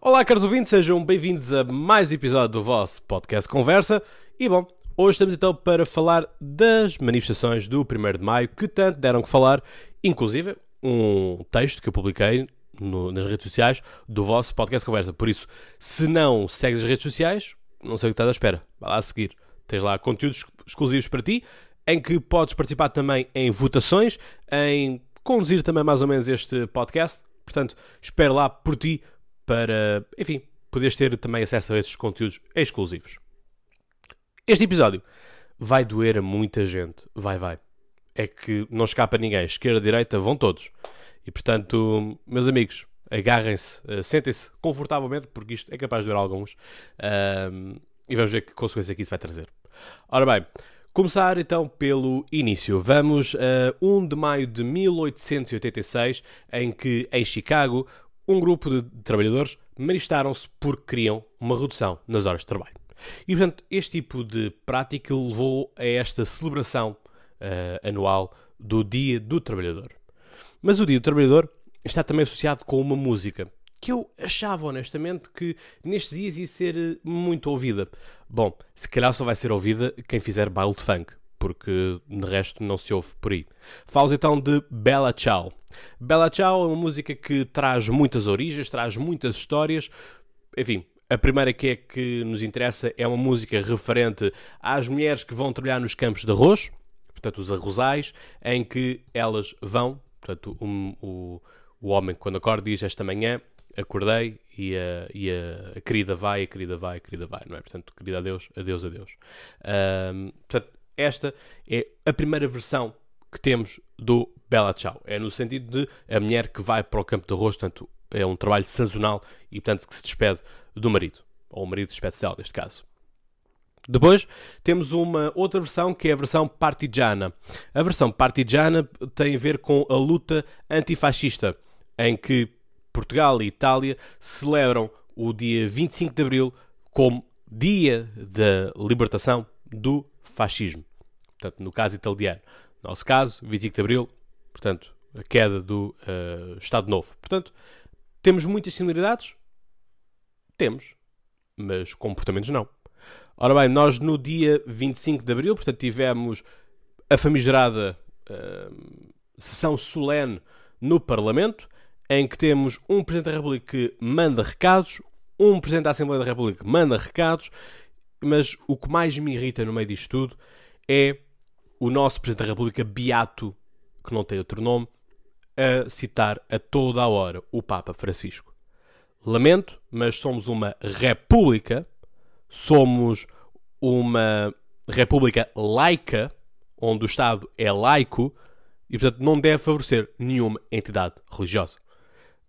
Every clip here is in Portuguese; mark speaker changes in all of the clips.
Speaker 1: Olá, caros ouvintes, sejam bem-vindos a mais um episódio do vosso podcast Conversa. E bom, hoje estamos então para falar das manifestações do 1 de Maio que tanto deram que falar, inclusive um texto que eu publiquei no, nas redes sociais do vosso podcast Conversa. Por isso, se não segues as redes sociais, não sei o que estás à espera. Vai lá seguir. Tens lá conteúdos exclusivos para ti, em que podes participar também em votações, em conduzir também mais ou menos este podcast. Portanto, espero lá por ti para, enfim, poderes ter também acesso a esses conteúdos exclusivos. Este episódio vai doer a muita gente. Vai, vai. É que não escapa ninguém. Esquerda, direita, vão todos. E portanto, meus amigos, agarrem-se, uh, sentem-se confortavelmente, porque isto é capaz de doer alguns. Uh, e vamos ver que consequência que isso vai trazer. Ora bem, começar então pelo início. Vamos a 1 de maio de 1886, em que, em Chicago, um grupo de trabalhadores manifestaram-se porque queriam uma redução nas horas de trabalho. E, portanto, este tipo de prática levou a esta celebração uh, anual do Dia do Trabalhador. Mas o Dia do Trabalhador está também associado com uma música que eu achava honestamente que nestes dias ia ser eh, muito ouvida. Bom, se calhar só vai ser ouvida quem fizer baile de funk, porque de resto não se ouve por aí. Falo então de Bella Ciao. Bella Ciao é uma música que traz muitas origens, traz muitas histórias. Enfim, a primeira que é que nos interessa é uma música referente às mulheres que vão trabalhar nos campos de arroz, portanto os arrozais, em que elas vão, portanto um, o, o homem quando acorda diz esta manhã acordei e a, e a, a, querida vai, a querida vai, a querida vai, não é? Portanto, querida adeus, adeus, adeus. Um, portanto, esta é a primeira versão que temos do Bella Ciao. É no sentido de a mulher que vai para o campo de arroz, portanto, é um trabalho sazonal e, portanto, que se despede do marido. Ou o marido despede-se dela, neste caso. Depois temos uma outra versão que é a versão partigiana. A versão partigiana tem a ver com a luta antifascista, em que Portugal e Itália celebram o dia 25 de Abril como Dia da Libertação do Fascismo. Portanto, no caso italiano. No nosso caso, 25 de Abril, portanto, a queda do uh, Estado Novo. Portanto, temos muitas similaridades? Temos, mas comportamentos não. Ora bem, nós no dia 25 de Abril, portanto, tivemos a famigerada uh, sessão solene no Parlamento, em que temos um Presidente da República que manda recados, um Presidente da Assembleia da República que manda recados, mas o que mais me irrita no meio disto tudo é o nosso Presidente da República beato, que não tem outro nome, a citar a toda a hora o Papa Francisco. Lamento, mas somos uma república, somos uma república laica, onde o Estado é laico e, portanto, não deve favorecer nenhuma entidade religiosa.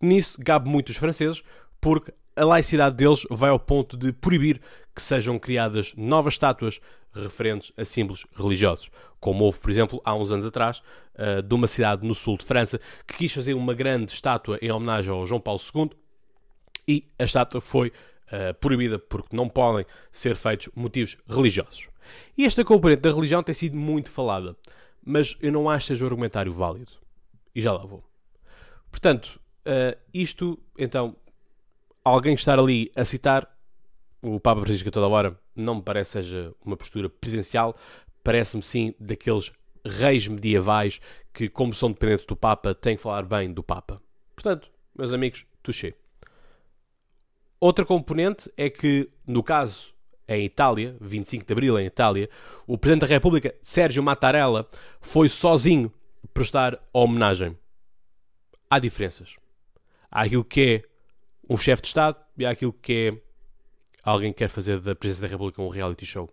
Speaker 1: Nisso gabe muito os franceses, porque a laicidade deles vai ao ponto de proibir que sejam criadas novas estátuas referentes a símbolos religiosos. Como houve, por exemplo, há uns anos atrás, uh, de uma cidade no sul de França que quis fazer uma grande estátua em homenagem ao João Paulo II e a estátua foi uh, proibida porque não podem ser feitos motivos religiosos. E esta componente da religião tem sido muito falada, mas eu não acho que seja um argumentário válido. E já lá vou. Portanto, Uh, isto, então, alguém estar ali a citar o Papa Francisco a toda hora não me parece seja uma postura presencial, parece-me sim daqueles reis medievais que, como são dependentes do Papa, têm que falar bem do Papa. Portanto, meus amigos, touché. Outra componente é que, no caso em Itália, 25 de Abril em Itália, o Presidente da República, Sérgio Mattarella, foi sozinho prestar homenagem. Há diferenças. Há aquilo que é um chefe de Estado e há aquilo que é alguém que quer fazer da Presidência da República um reality show.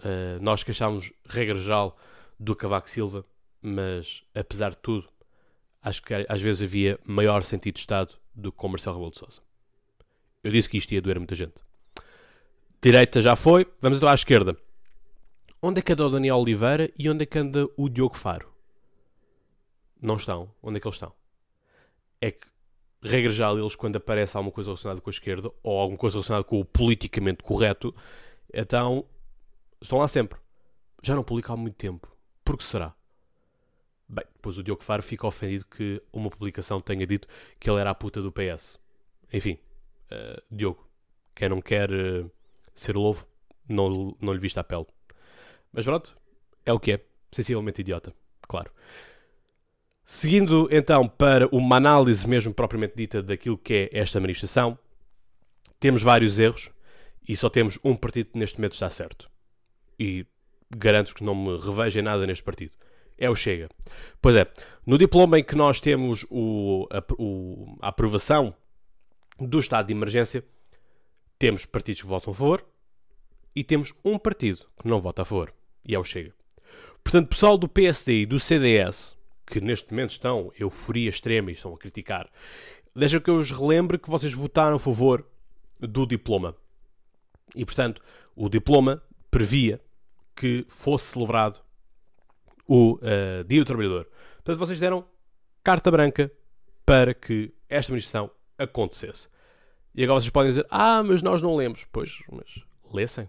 Speaker 1: Uh, nós queixámos, regra geral, do Cavaco Silva, mas apesar de tudo, acho que às vezes havia maior sentido de Estado do que com Marcelo Rebelo de Sousa. Eu disse que isto ia doer muita gente. Direita já foi, vamos então à esquerda. Onde é que anda o Daniel Oliveira e onde é que anda o Diogo Faro? Não estão. Onde é que eles estão? é que, regra geral, eles quando aparece alguma coisa relacionada com a esquerda ou alguma coisa relacionada com o politicamente correto, então estão lá sempre. Já não publicam há muito tempo. Por que será? Bem, depois o Diogo Faro fica ofendido que uma publicação tenha dito que ele era a puta do PS. enfim, uh, Diogo, quem não quer uh, ser lobo, não, não lhe vista a pele. Mas pronto, é o que é. Sensivelmente idiota, claro. Seguindo então para uma análise mesmo propriamente dita daquilo que é esta manifestação, temos vários erros e só temos um partido que neste momento está certo. E garanto que não me revejo em nada neste partido. É o Chega. Pois é, no diploma em que nós temos o, a, o, a aprovação do estado de emergência, temos partidos que votam a favor e temos um partido que não vota a favor, e é o Chega. Portanto, pessoal do PSD e do CDS, que neste momento estão euforia extrema e estão a criticar, deixa que eu os relembre que vocês votaram a favor do diploma. E, portanto, o diploma previa que fosse celebrado o uh, Dia do Trabalhador. Portanto, vocês deram carta branca para que esta manifestação acontecesse. E agora vocês podem dizer: Ah, mas nós não lemos. Pois, mas lessem.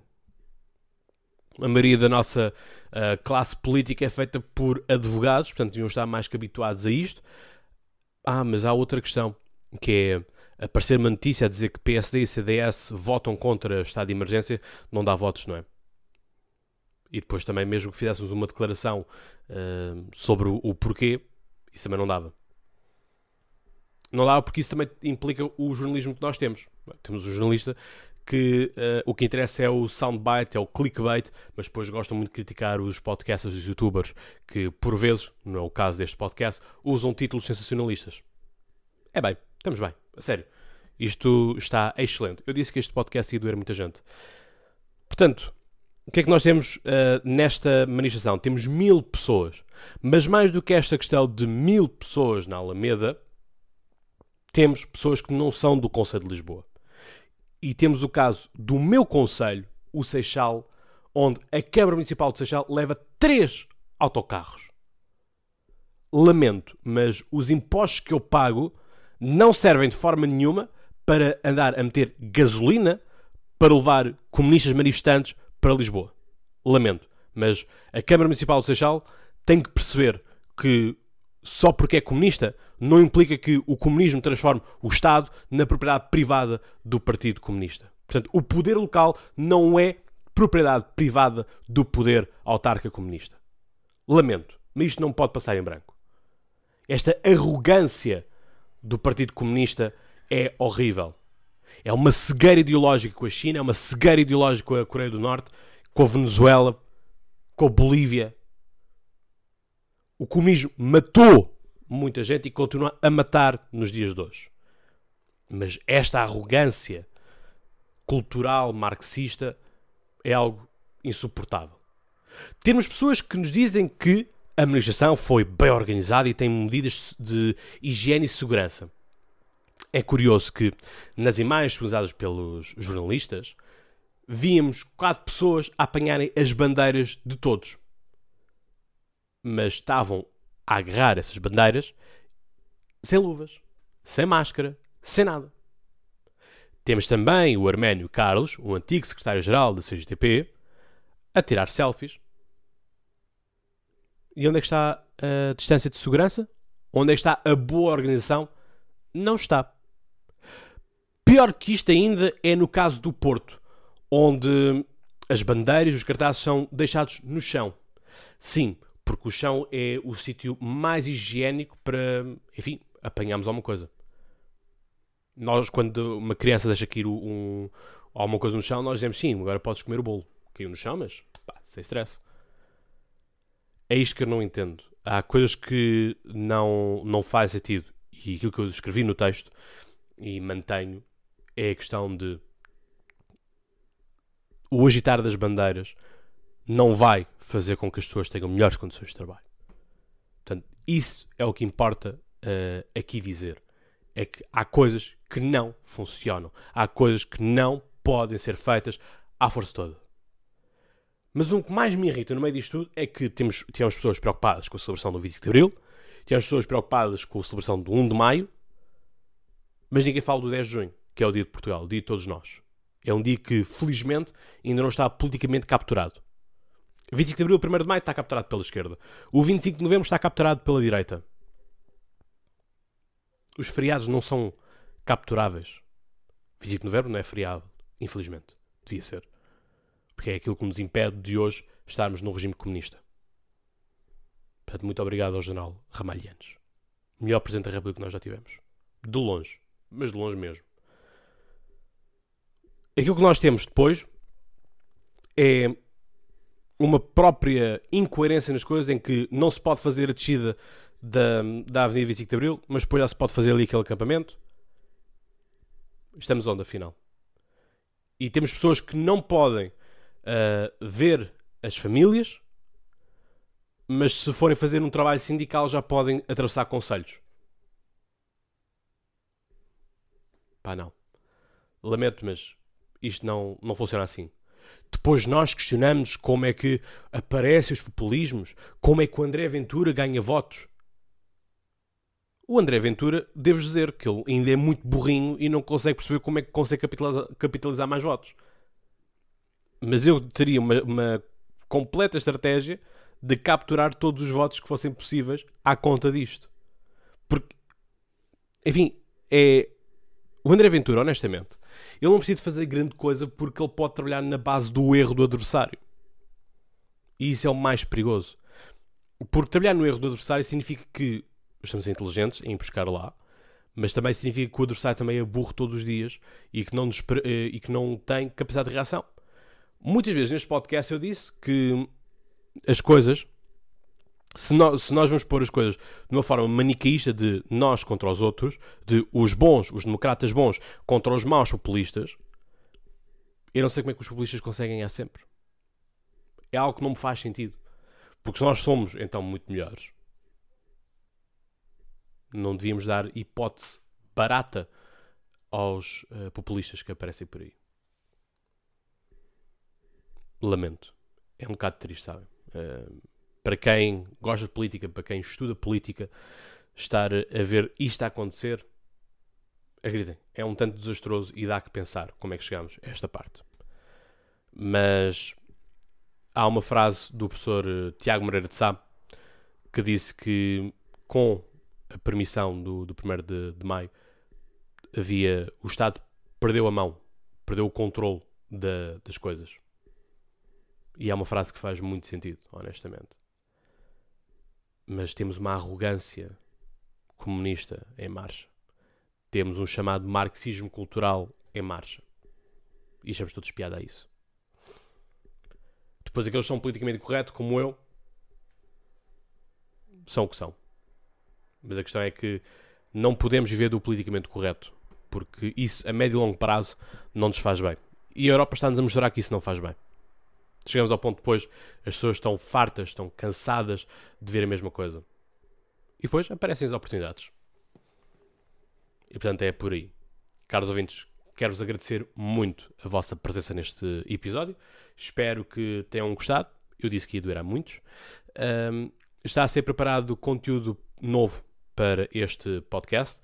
Speaker 1: A maioria da nossa uh, classe política é feita por advogados, portanto, deviam estar mais que habituados a isto. Ah, mas há outra questão, que é aparecer uma notícia a dizer que PSD e CDS votam contra estado de emergência, não dá votos, não é? E depois também, mesmo que fizéssemos uma declaração uh, sobre o, o porquê, isso também não dava. Não dava porque isso também implica o jornalismo que nós temos. Temos um jornalista que uh, o que interessa é o soundbite, é o clickbait, mas depois gostam muito de criticar os podcasts dos youtubers que, por vezes, não é o caso deste podcast, usam títulos sensacionalistas. É bem, estamos bem, a sério. Isto está excelente. Eu disse que este podcast ia doer muita gente. Portanto, o que é que nós temos uh, nesta manifestação? Temos mil pessoas. Mas mais do que esta questão de mil pessoas na Alameda, temos pessoas que não são do Conselho de Lisboa. E temos o caso do meu Conselho, o Seixal, onde a Câmara Municipal de Seixal leva três autocarros. Lamento, mas os impostos que eu pago não servem de forma nenhuma para andar a meter gasolina para levar comunistas manifestantes para Lisboa. Lamento. Mas a Câmara Municipal de Seixal tem que perceber que só porque é comunista não implica que o comunismo transforme o Estado na propriedade privada do Partido Comunista. Portanto, o poder local não é propriedade privada do poder autarca comunista. Lamento, mas isto não pode passar em branco. Esta arrogância do Partido Comunista é horrível. É uma cegueira ideológica com a China, é uma cegueira ideológica com a Coreia do Norte, com a Venezuela, com a Bolívia. O comunismo matou muita gente e continua a matar nos dias de hoje. Mas esta arrogância cultural marxista é algo insuportável. Temos pessoas que nos dizem que a manifestação foi bem organizada e tem medidas de higiene e segurança. É curioso que nas imagens usadas pelos jornalistas víamos quatro pessoas a apanharem as bandeiras de todos. Mas estavam a agarrar essas bandeiras sem luvas, sem máscara, sem nada. Temos também o arménio Carlos, o antigo secretário-geral da CGTP, a tirar selfies. E onde é que está a distância de segurança? Onde é que está a boa organização? Não está. Pior que isto ainda é no caso do Porto, onde as bandeiras e os cartazes são deixados no chão. Sim, porque o chão é o sítio mais higiênico para, enfim, apanharmos alguma coisa. Nós, quando uma criança deixa cair um, alguma coisa no chão, nós dizemos sim, agora podes comer o bolo. Caiu no chão, mas pá, sem stress. É isto que eu não entendo. Há coisas que não, não faz sentido. E aquilo que eu escrevi no texto e mantenho é a questão de o agitar das bandeiras não vai fazer com que as pessoas tenham melhores condições de trabalho. Portanto, isso é o que importa uh, aqui dizer. É que há coisas que não funcionam. Há coisas que não podem ser feitas à força toda. Mas o que mais me irrita no meio disto tudo é que temos, temos pessoas preocupadas com a celebração do 25 de Abril, temos pessoas preocupadas com a celebração do 1 de Maio, mas ninguém fala do 10 de Junho que é o dia de Portugal, o dia de todos nós. É um dia que, felizmente, ainda não está politicamente capturado. 25 de Abril, 1 de Maio está capturado pela esquerda. O 25 de Novembro está capturado pela direita. Os feriados não são capturáveis. 25 de novembro não é feriado, infelizmente. Devia ser. Porque é aquilo que nos impede de hoje estarmos num regime comunista. Portanto, muito obrigado ao general Ramalhianes. Melhor Presidente da República que nós já tivemos. De longe. Mas de longe mesmo. Aquilo que nós temos depois é uma própria incoerência nas coisas em que não se pode fazer a descida da, da Avenida 25 de Abril, mas depois já se pode fazer ali aquele acampamento. Estamos onde, afinal? E temos pessoas que não podem uh, ver as famílias, mas se forem fazer um trabalho sindical já podem atravessar conselhos. Pá, não. Lamento, mas isto não, não funciona assim. Depois nós questionamos como é que aparecem os populismos, como é que o André Ventura ganha votos. O André Ventura, devo dizer que ele ainda é muito burrinho e não consegue perceber como é que consegue capitalizar, capitalizar mais votos. Mas eu teria uma, uma completa estratégia de capturar todos os votos que fossem possíveis à conta disto. Porque, enfim, é. O André Ventura, honestamente, ele não precisa de fazer grande coisa porque ele pode trabalhar na base do erro do adversário. E isso é o mais perigoso. Porque trabalhar no erro do adversário significa que estamos inteligentes em buscar lá, mas também significa que o adversário também é burro todos os dias e que não, eh, e que não tem capacidade de reação. Muitas vezes neste podcast eu disse que as coisas, se nós, se nós vamos pôr as coisas de uma forma manicaísta de nós contra os outros, de os bons, os democratas bons, contra os maus populistas, eu não sei como é que os populistas conseguem ganhar sempre. É algo que não me faz sentido. Porque se nós somos então muito melhores, não devíamos dar hipótese barata aos uh, populistas que aparecem por aí. Lamento. É um bocado triste, sabem? Uh, para quem gosta de política, para quem estuda política, estar a ver isto a acontecer, acreditem, é um tanto desastroso e dá que pensar como é que chegamos a esta parte. Mas há uma frase do professor uh, Tiago Moreira de Sá que disse que com a permissão do, do 1 de, de maio, havia. O Estado perdeu a mão, perdeu o controle da, das coisas. E é uma frase que faz muito sentido, honestamente. Mas temos uma arrogância comunista em marcha. Temos um chamado marxismo cultural em marcha. E estamos todos piada a isso. Depois aqueles que são politicamente corretos, como eu, são o que são. Mas a questão é que não podemos viver do politicamente correto, porque isso a médio e longo prazo não nos faz bem. E a Europa está-nos a mostrar que isso não faz bem. Chegamos ao ponto depois, as pessoas estão fartas, estão cansadas de ver a mesma coisa. E depois aparecem as oportunidades. E portanto é por aí. Caros ouvintes, quero-vos agradecer muito a vossa presença neste episódio. Espero que tenham gostado. Eu disse que ia doer a muitos. Um, está a ser preparado conteúdo novo para este podcast.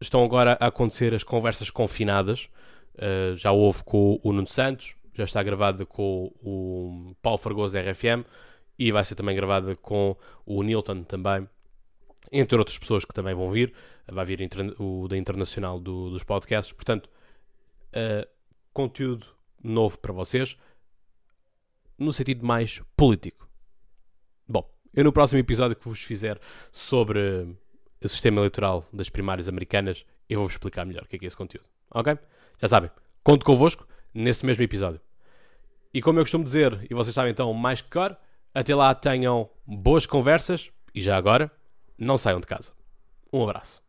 Speaker 1: Estão agora a acontecer as conversas confinadas. Uh, já houve com o Nuno Santos, já está gravada com o Paulo Fragoso da RFM e vai ser também gravada com o Nilton também, entre outras pessoas que também vão vir. Vai vir o da Internacional do, dos podcasts. Portanto, uh, conteúdo novo para vocês no sentido mais político. Bom, eu no próximo episódio que vos fizer sobre o sistema eleitoral das primárias americanas, eu vou-vos explicar melhor o que é, que é esse conteúdo. Ok? Já sabem, conto convosco nesse mesmo episódio. E como eu costumo dizer, e vocês sabem então mais que cor, até lá tenham boas conversas e já agora, não saiam de casa. Um abraço.